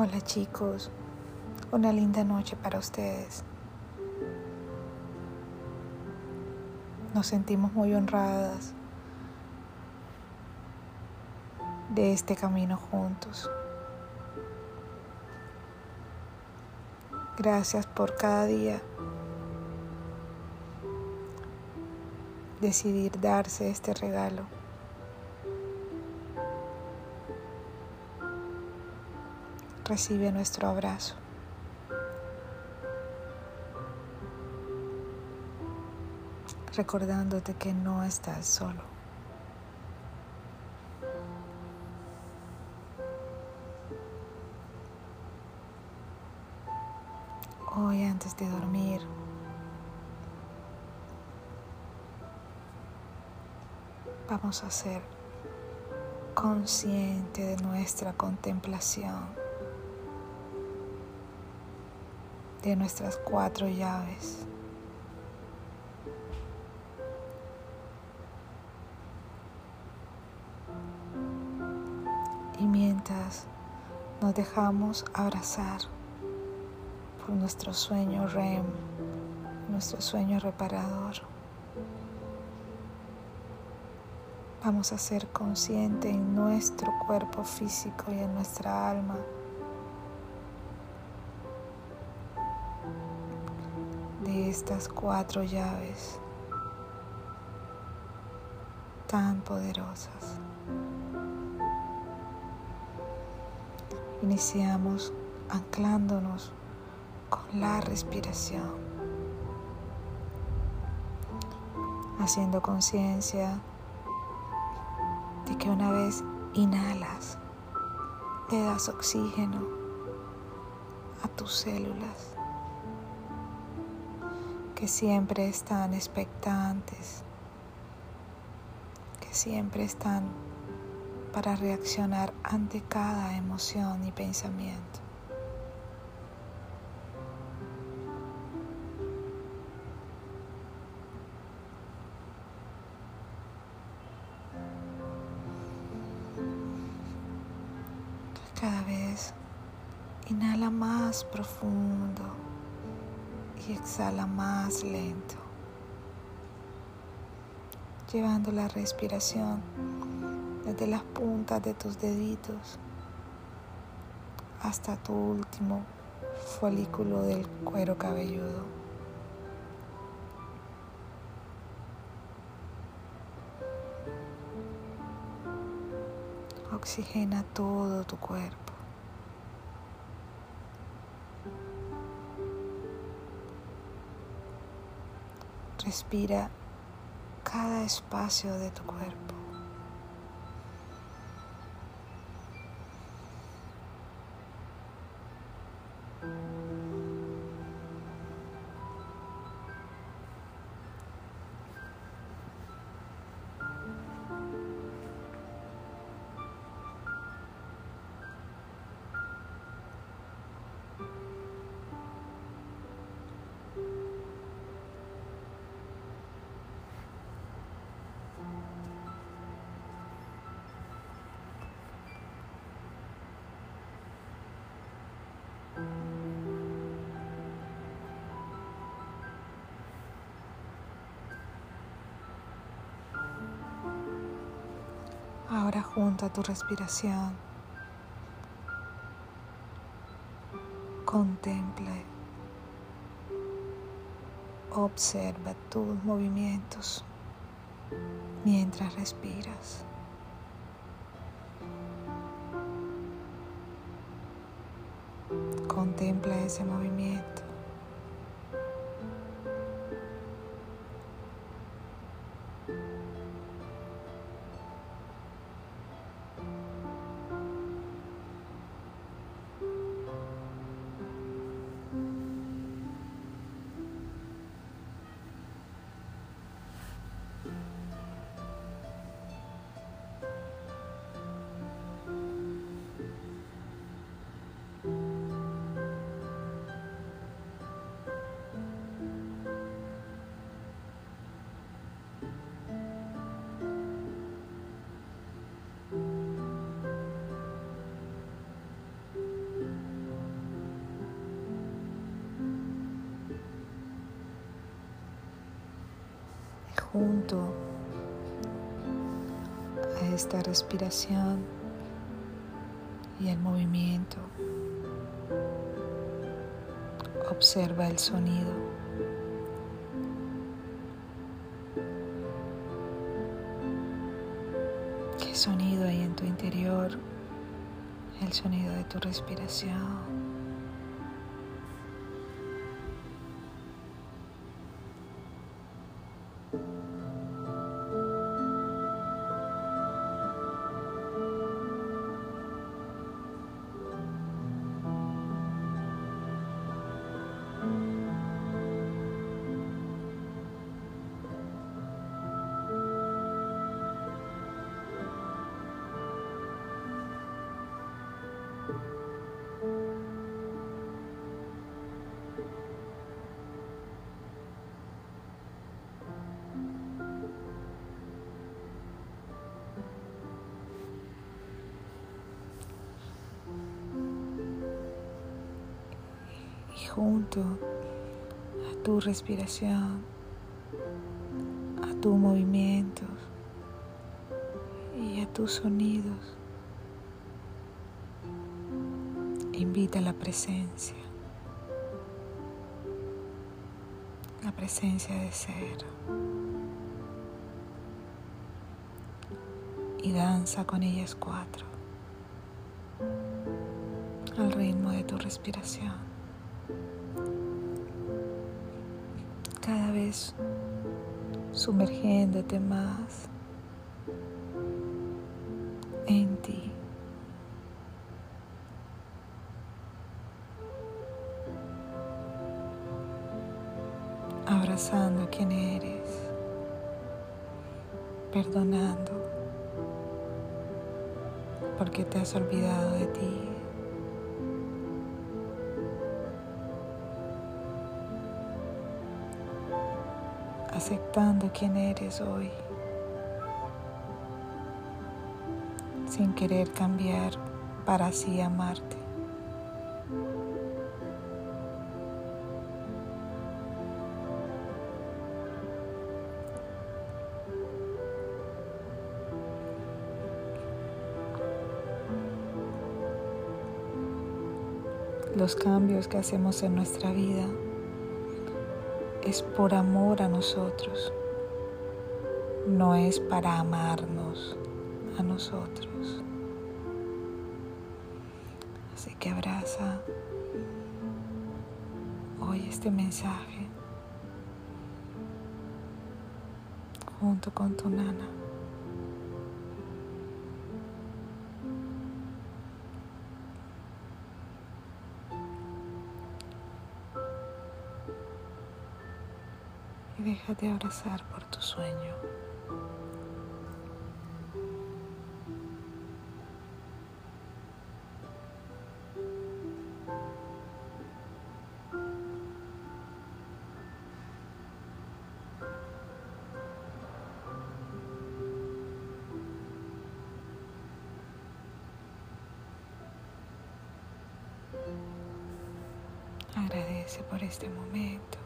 Hola chicos, una linda noche para ustedes. Nos sentimos muy honradas de este camino juntos. Gracias por cada día decidir darse este regalo. Recibe nuestro abrazo. Recordándote que no estás solo. Hoy antes de dormir, vamos a ser consciente de nuestra contemplación, de nuestras cuatro llaves. Y mientras nos dejamos abrazar por nuestro sueño REM, nuestro sueño reparador, Vamos a ser conscientes en nuestro cuerpo físico y en nuestra alma. Estas cuatro llaves tan poderosas. Iniciamos anclándonos con la respiración, haciendo conciencia de que una vez inhalas, le das oxígeno a tus células que siempre están expectantes, que siempre están para reaccionar ante cada emoción y pensamiento. Cada vez inhala más profundo y exhala más lento, llevando la respiración desde las puntas de tus deditos hasta tu último folículo del cuero cabelludo. Oxigena todo tu cuerpo. Respira cada espacio de tu cuerpo. Ahora junta tu respiración. Contemple. Observa tus movimientos mientras respiras. Contempla ese movimiento. Junto a esta respiración y el movimiento, observa el sonido. ¿Qué sonido hay en tu interior? El sonido de tu respiración. Junto a tu respiración, a tus movimientos y a tus sonidos. Invita la presencia, la presencia de ser. Y danza con ellas cuatro al ritmo de tu respiración. Vez sumergiéndote más en ti. Abrazando a quien eres, perdonando porque te has olvidado de ti. Aceptando quién eres hoy, sin querer cambiar para así amarte. Los cambios que hacemos en nuestra vida es por amor a nosotros, no es para amarnos a nosotros. Así que abraza hoy este mensaje junto con tu nana. Déjate abrazar por tu sueño. Agradece por este momento.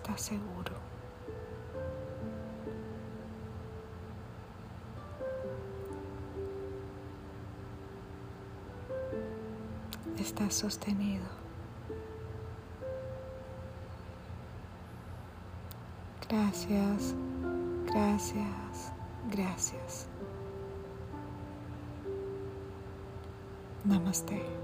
Estás seguro. Estás sostenido. Gracias, gracias, gracias. Namaste.